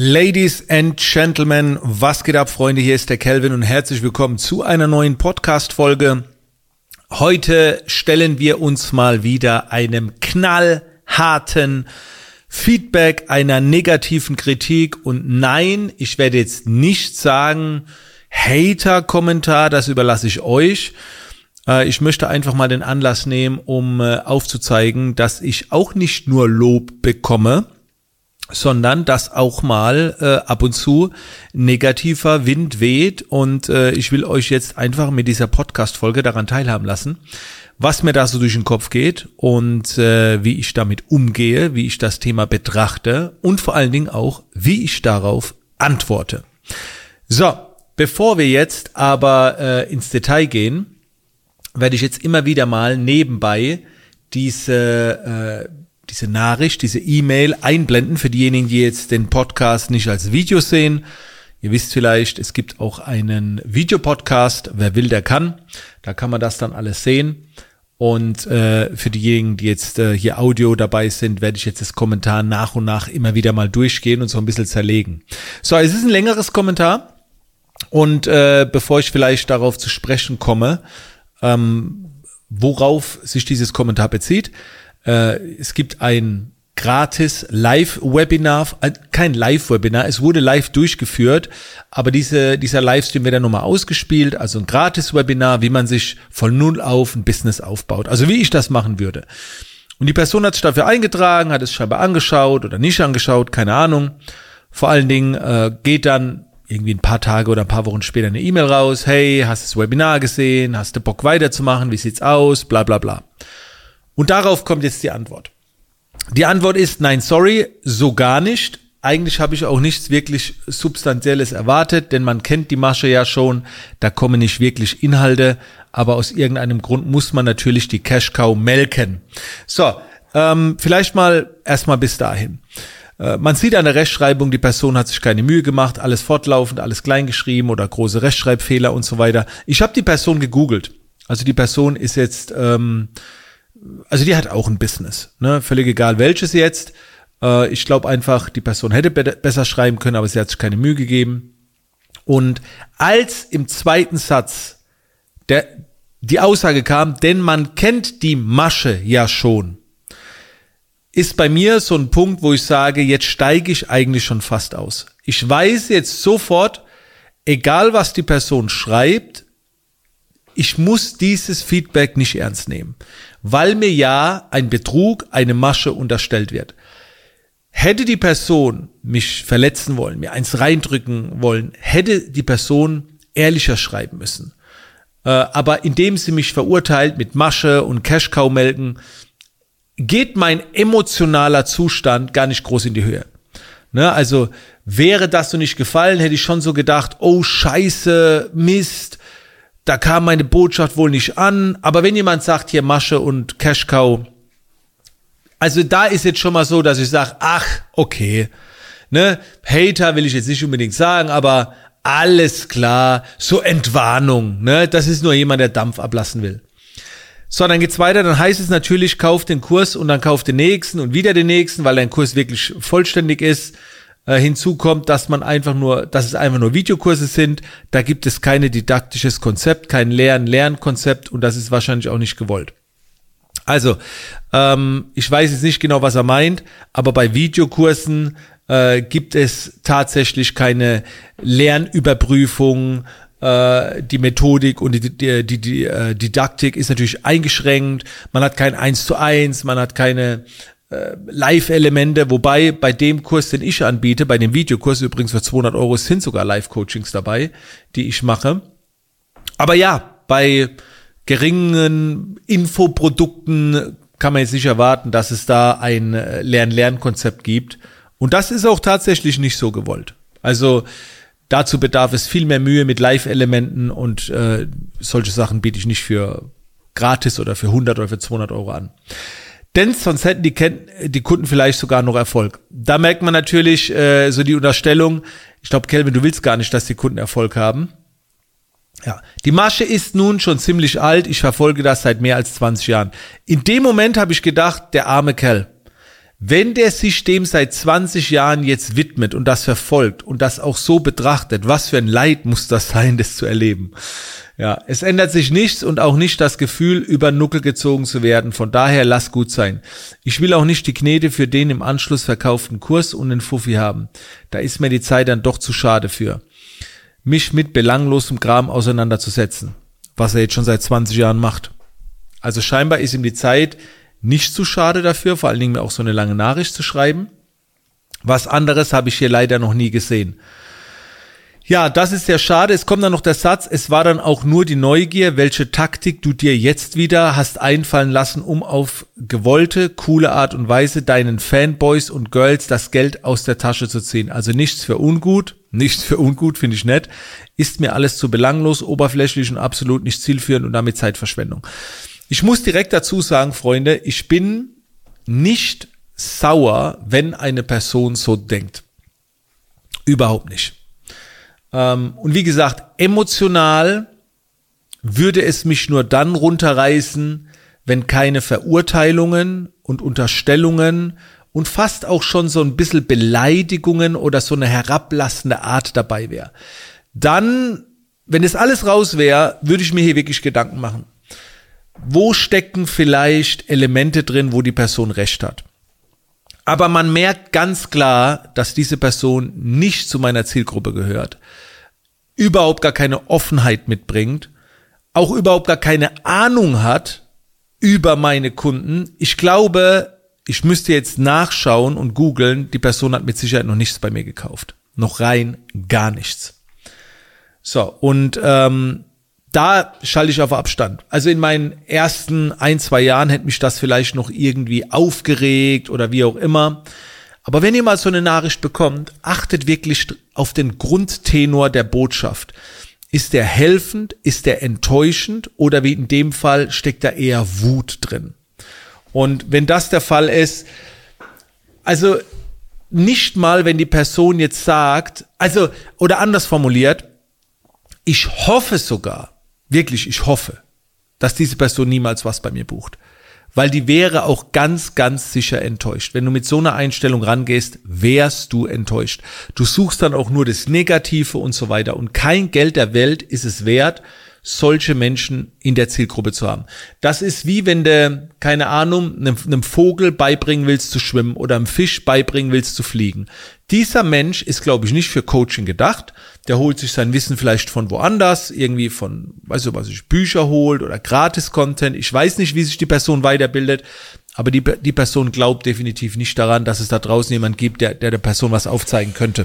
Ladies and Gentlemen, was geht ab, Freunde? Hier ist der Kelvin und herzlich willkommen zu einer neuen Podcast-Folge. Heute stellen wir uns mal wieder einem knallharten Feedback einer negativen Kritik und nein, ich werde jetzt nicht sagen Hater-Kommentar, das überlasse ich euch. Äh, ich möchte einfach mal den Anlass nehmen, um äh, aufzuzeigen, dass ich auch nicht nur Lob bekomme, sondern dass auch mal äh, ab und zu negativer Wind weht und äh, ich will euch jetzt einfach mit dieser Podcast-Folge daran teilhaben lassen, was mir da so durch den Kopf geht und äh, wie ich damit umgehe, wie ich das Thema betrachte und vor allen Dingen auch, wie ich darauf antworte. So, bevor wir jetzt aber äh, ins Detail gehen, werde ich jetzt immer wieder mal nebenbei diese äh, diese Nachricht, diese E-Mail einblenden für diejenigen, die jetzt den Podcast nicht als Video sehen. Ihr wisst vielleicht, es gibt auch einen Videopodcast, wer will, der kann. Da kann man das dann alles sehen. Und äh, für diejenigen, die jetzt äh, hier Audio dabei sind, werde ich jetzt das Kommentar nach und nach immer wieder mal durchgehen und so ein bisschen zerlegen. So, es ist ein längeres Kommentar. Und äh, bevor ich vielleicht darauf zu sprechen komme, ähm, worauf sich dieses Kommentar bezieht, es gibt ein gratis Live-Webinar, äh, kein Live-Webinar, es wurde live durchgeführt, aber diese, dieser Livestream wird dann nochmal ausgespielt, also ein gratis Webinar, wie man sich von null auf ein Business aufbaut, also wie ich das machen würde. Und die Person hat sich dafür eingetragen, hat es scheinbar angeschaut oder nicht angeschaut, keine Ahnung. Vor allen Dingen äh, geht dann irgendwie ein paar Tage oder ein paar Wochen später eine E-Mail raus, hey, hast du das Webinar gesehen, hast du Bock weiterzumachen, wie sieht's aus, bla bla bla. Und darauf kommt jetzt die Antwort. Die Antwort ist nein, sorry, so gar nicht. Eigentlich habe ich auch nichts wirklich Substanzielles erwartet, denn man kennt die Masche ja schon, da kommen nicht wirklich Inhalte, aber aus irgendeinem Grund muss man natürlich die Cash Cow melken. So, ähm, vielleicht mal erstmal bis dahin. Äh, man sieht an der Rechtschreibung, die Person hat sich keine Mühe gemacht, alles fortlaufend, alles kleingeschrieben oder große Rechtschreibfehler und so weiter. Ich habe die Person gegoogelt. Also die Person ist jetzt ähm, also die hat auch ein Business, ne? Völlig egal welches jetzt. Äh, ich glaube einfach, die Person hätte be besser schreiben können, aber sie hat sich keine Mühe gegeben. Und als im zweiten Satz der, die Aussage kam, denn man kennt die Masche ja schon, ist bei mir so ein Punkt, wo ich sage, jetzt steige ich eigentlich schon fast aus. Ich weiß jetzt sofort, egal was die Person schreibt, ich muss dieses Feedback nicht ernst nehmen weil mir ja ein Betrug, eine Masche unterstellt wird. Hätte die Person mich verletzen wollen, mir eins reindrücken wollen, hätte die Person ehrlicher schreiben müssen. Äh, aber indem sie mich verurteilt mit Masche und Cash-Cow-Melken, geht mein emotionaler Zustand gar nicht groß in die Höhe. Ne, also wäre das so nicht gefallen, hätte ich schon so gedacht, oh Scheiße, Mist, da kam meine Botschaft wohl nicht an. Aber wenn jemand sagt hier Masche und Cashcow, also da ist jetzt schon mal so, dass ich sage, ach, okay. Ne? Hater will ich jetzt nicht unbedingt sagen, aber alles klar, so Entwarnung, ne? Das ist nur jemand, der Dampf ablassen will. So, dann geht's weiter, dann heißt es natürlich, kauf den Kurs und dann kauf den nächsten und wieder den nächsten, weil dein Kurs wirklich vollständig ist. Äh, hinzu kommt, dass man einfach nur, dass es einfach nur Videokurse sind. Da gibt es keine didaktisches Konzept, kein Lehren-Lernkonzept und das ist wahrscheinlich auch nicht gewollt. Also, ähm, ich weiß jetzt nicht genau, was er meint, aber bei Videokursen äh, gibt es tatsächlich keine Lernüberprüfung, äh, die Methodik und die, die, die, die äh, Didaktik ist natürlich eingeschränkt. Man hat kein Eins zu eins, man hat keine äh, Live-Elemente, wobei bei dem Kurs, den ich anbiete, bei dem Videokurs übrigens für 200 Euro sind sogar Live-Coachings dabei, die ich mache. Aber ja, bei geringen Infoprodukten kann man jetzt nicht erwarten, dass es da ein äh, Lern-Lern-Konzept gibt. Und das ist auch tatsächlich nicht so gewollt. Also dazu bedarf es viel mehr Mühe mit Live-Elementen und äh, solche Sachen biete ich nicht für gratis oder für 100 oder für 200 Euro an. Denn sonst hätten die, die Kunden vielleicht sogar noch Erfolg. Da merkt man natürlich äh, so die Unterstellung, ich glaube, Kelvin, du willst gar nicht, dass die Kunden Erfolg haben. Ja, die Masche ist nun schon ziemlich alt. Ich verfolge das seit mehr als 20 Jahren. In dem Moment habe ich gedacht, der arme Kerl. Wenn der sich dem seit 20 Jahren jetzt widmet und das verfolgt und das auch so betrachtet, was für ein Leid muss das sein, das zu erleben? Ja, es ändert sich nichts und auch nicht das Gefühl, über Nuckel gezogen zu werden. Von daher lass gut sein. Ich will auch nicht die Knete für den im Anschluss verkauften Kurs und den Fuffi haben. Da ist mir die Zeit dann doch zu schade für. Mich mit belanglosem Kram auseinanderzusetzen. Was er jetzt schon seit 20 Jahren macht. Also scheinbar ist ihm die Zeit nicht zu schade dafür, vor allen Dingen mir auch so eine lange Nachricht zu schreiben. Was anderes habe ich hier leider noch nie gesehen. Ja, das ist sehr schade. Es kommt dann noch der Satz, es war dann auch nur die Neugier, welche Taktik du dir jetzt wieder hast einfallen lassen, um auf gewollte, coole Art und Weise deinen Fanboys und Girls das Geld aus der Tasche zu ziehen. Also nichts für ungut, nichts für ungut, finde ich nett. Ist mir alles zu belanglos, oberflächlich und absolut nicht zielführend und damit Zeitverschwendung. Ich muss direkt dazu sagen, Freunde, ich bin nicht sauer, wenn eine Person so denkt. Überhaupt nicht. Ähm, und wie gesagt, emotional würde es mich nur dann runterreißen, wenn keine Verurteilungen und Unterstellungen und fast auch schon so ein bisschen Beleidigungen oder so eine herablassende Art dabei wäre. Dann, wenn das alles raus wäre, würde ich mir hier wirklich Gedanken machen wo stecken vielleicht Elemente drin, wo die Person recht hat. Aber man merkt ganz klar, dass diese Person nicht zu meiner Zielgruppe gehört, überhaupt gar keine Offenheit mitbringt, auch überhaupt gar keine Ahnung hat über meine Kunden. Ich glaube, ich müsste jetzt nachschauen und googeln, die Person hat mit Sicherheit noch nichts bei mir gekauft. Noch rein gar nichts. So, und ähm, da schalte ich auf Abstand. Also in meinen ersten ein, zwei Jahren hätte mich das vielleicht noch irgendwie aufgeregt oder wie auch immer. Aber wenn ihr mal so eine Nachricht bekommt, achtet wirklich auf den Grundtenor der Botschaft. Ist der helfend? Ist der enttäuschend? Oder wie in dem Fall steckt da eher Wut drin? Und wenn das der Fall ist, also nicht mal, wenn die Person jetzt sagt, also, oder anders formuliert, ich hoffe sogar, wirklich, ich hoffe, dass diese Person niemals was bei mir bucht. Weil die wäre auch ganz, ganz sicher enttäuscht. Wenn du mit so einer Einstellung rangehst, wärst du enttäuscht. Du suchst dann auch nur das Negative und so weiter. Und kein Geld der Welt ist es wert, solche Menschen in der Zielgruppe zu haben. Das ist wie wenn du, keine Ahnung, einem, Vogel beibringen willst zu schwimmen oder einem Fisch beibringen willst zu fliegen. Dieser Mensch ist, glaube ich, nicht für Coaching gedacht. Der holt sich sein Wissen vielleicht von woanders, irgendwie von, weiß ich, was sich Bücher holt oder Gratis-Content. Ich weiß nicht, wie sich die Person weiterbildet. Aber die, die Person glaubt definitiv nicht daran, dass es da draußen jemand gibt, der, der der Person was aufzeigen könnte.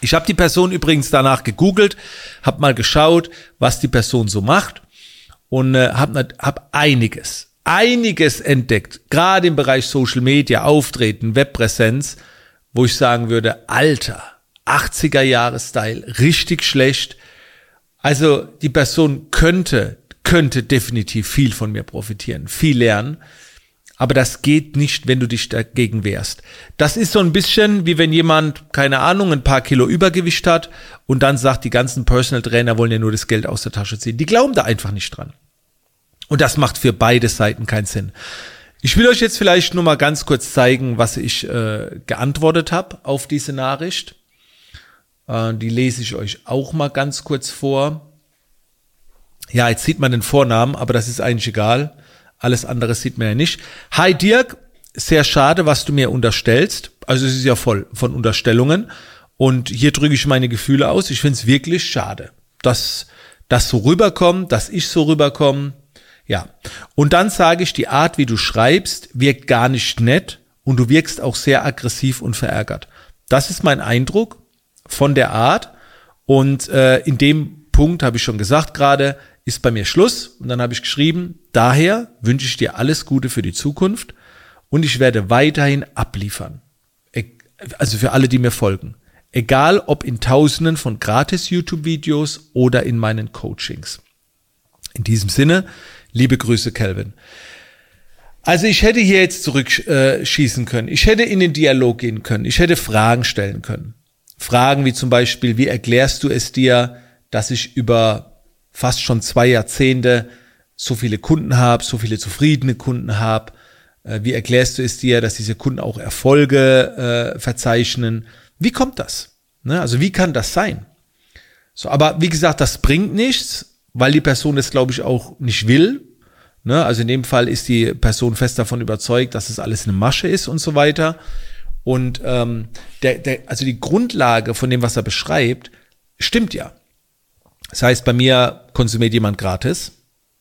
Ich habe die Person übrigens danach gegoogelt, habe mal geschaut, was die Person so macht und äh, habe hab einiges, einiges entdeckt, gerade im Bereich Social Media, Auftreten, Webpräsenz, wo ich sagen würde, Alter, 80er Jahre Style, richtig schlecht. Also die Person könnte, könnte definitiv viel von mir profitieren, viel lernen. Aber das geht nicht, wenn du dich dagegen wehrst. Das ist so ein bisschen wie wenn jemand, keine Ahnung, ein paar Kilo Übergewicht hat und dann sagt, die ganzen Personal Trainer wollen ja nur das Geld aus der Tasche ziehen. Die glauben da einfach nicht dran. Und das macht für beide Seiten keinen Sinn. Ich will euch jetzt vielleicht nur mal ganz kurz zeigen, was ich äh, geantwortet habe auf diese Nachricht. Äh, die lese ich euch auch mal ganz kurz vor. Ja, jetzt sieht man den Vornamen, aber das ist eigentlich egal. Alles andere sieht man ja nicht. Hi Dirk, sehr schade, was du mir unterstellst. Also es ist ja voll von Unterstellungen. Und hier drücke ich meine Gefühle aus. Ich finde es wirklich schade, dass das so rüberkommt, dass ich so rüberkomme. Ja. Und dann sage ich, die Art, wie du schreibst, wirkt gar nicht nett und du wirkst auch sehr aggressiv und verärgert. Das ist mein Eindruck von der Art. Und äh, in dem Punkt habe ich schon gesagt gerade, ist bei mir Schluss. Und dann habe ich geschrieben, daher wünsche ich dir alles Gute für die Zukunft und ich werde weiterhin abliefern. E, also für alle, die mir folgen. Egal ob in tausenden von gratis YouTube-Videos oder in meinen Coachings. In diesem Sinne, liebe Grüße, Calvin. Also ich hätte hier jetzt zurückschießen äh, können. Ich hätte in den Dialog gehen können. Ich hätte Fragen stellen können. Fragen wie zum Beispiel, wie erklärst du es dir, dass ich über fast schon zwei Jahrzehnte so viele Kunden habe, so viele zufriedene Kunden habe, Äh, wie erklärst du es dir, dass diese Kunden auch Erfolge äh, verzeichnen? Wie kommt das? Ne? Also wie kann das sein? So, aber wie gesagt, das bringt nichts, weil die Person das, glaube ich, auch nicht will. Ne? Also in dem Fall ist die Person fest davon überzeugt, dass es das alles eine Masche ist und so weiter. Und ähm, der, der, also die Grundlage von dem, was er beschreibt, stimmt ja. Das heißt, bei mir konsumiert jemand gratis,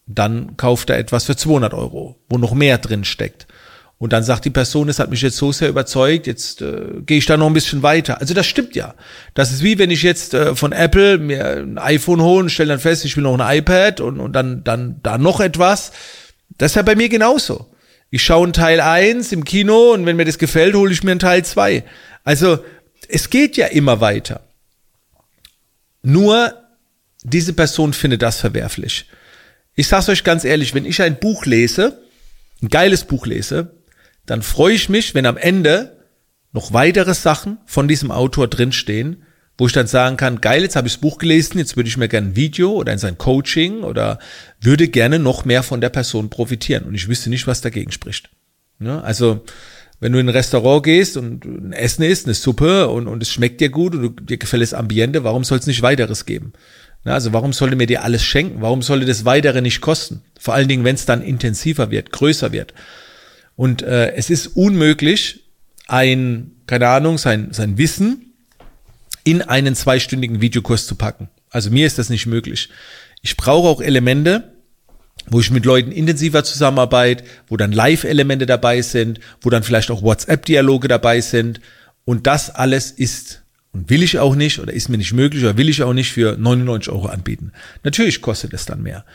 dann kauft er etwas für 200 Euro, wo noch mehr drin steckt. Und dann sagt die Person, es hat mich jetzt so sehr überzeugt, jetzt äh, gehe ich da noch ein bisschen weiter. Also das stimmt ja. Das ist wie wenn ich jetzt äh, von Apple mir ein iPhone hole und stelle dann fest, ich will noch ein iPad und, und dann, dann da noch etwas. Das ist ja bei mir genauso. Ich schaue ein Teil 1 im Kino und wenn mir das gefällt, hole ich mir ein Teil 2. Also es geht ja immer weiter. Nur diese Person findet das verwerflich. Ich sage euch ganz ehrlich, wenn ich ein Buch lese, ein geiles Buch lese, dann freue ich mich, wenn am Ende noch weitere Sachen von diesem Autor drinstehen, wo ich dann sagen kann, geil, jetzt habe ich das Buch gelesen, jetzt würde ich mir gerne ein Video oder in sein Coaching oder würde gerne noch mehr von der Person profitieren. Und ich wüsste nicht, was dagegen spricht. Ja, also, wenn du in ein Restaurant gehst und ein Essen isst, eine Suppe und, und es schmeckt dir gut und dir gefällt das Ambiente, warum soll es nicht weiteres geben? Also warum sollte mir dir alles schenken? Warum sollte das weitere nicht kosten? Vor allen Dingen, wenn es dann intensiver wird, größer wird. Und äh, es ist unmöglich, ein, keine Ahnung, sein, sein Wissen in einen zweistündigen Videokurs zu packen. Also mir ist das nicht möglich. Ich brauche auch Elemente, wo ich mit Leuten intensiver zusammenarbeite, wo dann Live-Elemente dabei sind, wo dann vielleicht auch WhatsApp-Dialoge dabei sind. Und das alles ist und will ich auch nicht oder ist mir nicht möglich oder will ich auch nicht für 99 Euro anbieten. Natürlich kostet es dann mehr.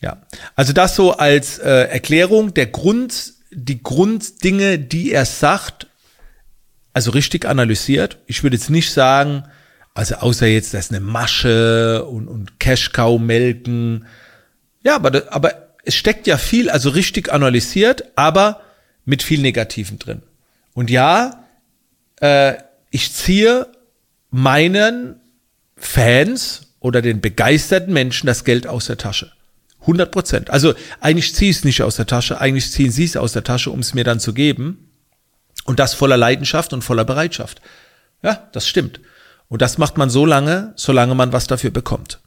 Ja, also das so als äh, Erklärung. Der Grund die Grunddinge, die er sagt, also richtig analysiert. Ich würde jetzt nicht sagen, also außer jetzt, das ist eine Masche und, und Cash-Cow melken. Ja, aber, aber es steckt ja viel, also richtig analysiert, aber mit viel Negativen drin. Und ja, äh, ich ziehe meinen Fans oder den begeisterten Menschen das Geld aus der Tasche. 100 Prozent. Also eigentlich ziehe ich es nicht aus der Tasche, eigentlich ziehen sie es aus der Tasche, um es mir dann zu geben. Und das voller Leidenschaft und voller Bereitschaft. Ja, das stimmt. Und das macht man so lange, solange man was dafür bekommt.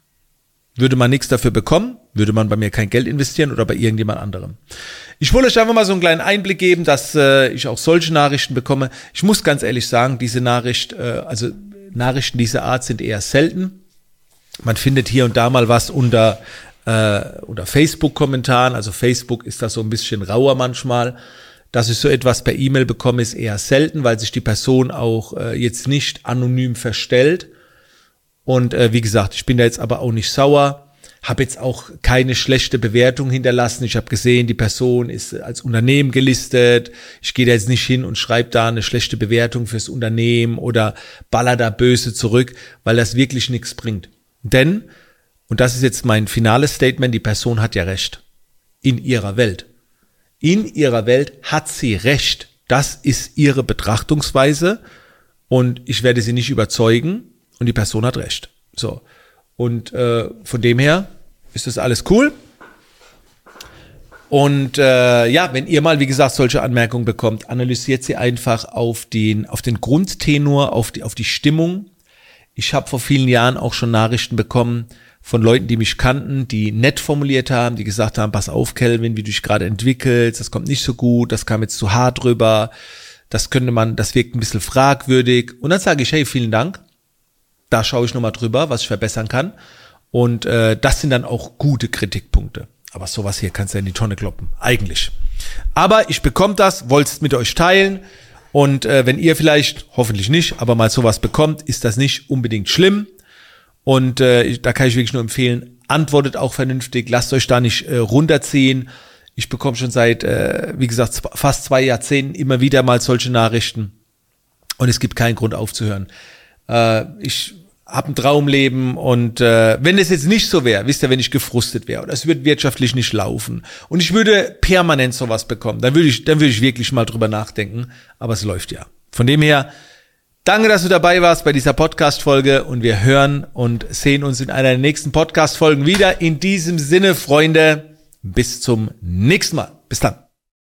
Würde man nichts dafür bekommen, würde man bei mir kein Geld investieren oder bei irgendjemand anderem. Ich wollte euch einfach mal so einen kleinen Einblick geben, dass äh, ich auch solche Nachrichten bekomme. Ich muss ganz ehrlich sagen, diese Nachricht, äh, also Nachrichten dieser Art sind eher selten. Man findet hier und da mal was unter äh, oder Facebook-Kommentaren. Also Facebook ist da so ein bisschen rauer manchmal. Dass ich so etwas per E-Mail bekomme, ist eher selten, weil sich die Person auch äh, jetzt nicht anonym verstellt. Und äh, wie gesagt, ich bin da jetzt aber auch nicht sauer habe jetzt auch keine schlechte Bewertung hinterlassen. Ich habe gesehen, die Person ist als Unternehmen gelistet. Ich gehe da jetzt nicht hin und schreibe da eine schlechte Bewertung fürs Unternehmen oder baller da böse zurück, weil das wirklich nichts bringt. Denn und das ist jetzt mein finales Statement, die Person hat ja recht. In ihrer Welt. In ihrer Welt hat sie recht. Das ist ihre Betrachtungsweise und ich werde sie nicht überzeugen und die Person hat recht. So. Und äh, von dem her ist das alles cool. Und äh, ja, wenn ihr mal, wie gesagt, solche Anmerkungen bekommt, analysiert sie einfach auf den, auf den Grundtenor, auf die, auf die Stimmung. Ich habe vor vielen Jahren auch schon Nachrichten bekommen, von Leuten, die mich kannten, die nett formuliert haben, die gesagt haben, pass auf, Kelvin, wie du dich gerade entwickelst, das kommt nicht so gut, das kam jetzt zu hart rüber, das könnte man, das wirkt ein bisschen fragwürdig. Und dann sage ich, hey, vielen Dank, da schaue ich nochmal drüber, was ich verbessern kann. Und äh, das sind dann auch gute Kritikpunkte. Aber sowas hier kannst du ja in die Tonne kloppen, eigentlich. Aber ich bekomme das, wollte es mit euch teilen. Und äh, wenn ihr vielleicht, hoffentlich nicht, aber mal sowas bekommt, ist das nicht unbedingt schlimm. Und äh, da kann ich wirklich nur empfehlen, antwortet auch vernünftig, lasst euch da nicht äh, runterziehen. Ich bekomme schon seit, äh, wie gesagt, fast zwei Jahrzehnten immer wieder mal solche Nachrichten. Und es gibt keinen Grund aufzuhören. Äh, ich habe ein Traumleben und äh, wenn es jetzt nicht so wäre, wisst ihr, wenn ich gefrustet wäre oder es wird wirtschaftlich nicht laufen und ich würde permanent sowas bekommen, dann würde ich, dann würde ich wirklich mal drüber nachdenken. Aber es läuft ja. Von dem her, Danke, dass du dabei warst bei dieser Podcast-Folge und wir hören und sehen uns in einer der nächsten Podcast-Folgen wieder. In diesem Sinne, Freunde, bis zum nächsten Mal. Bis dann.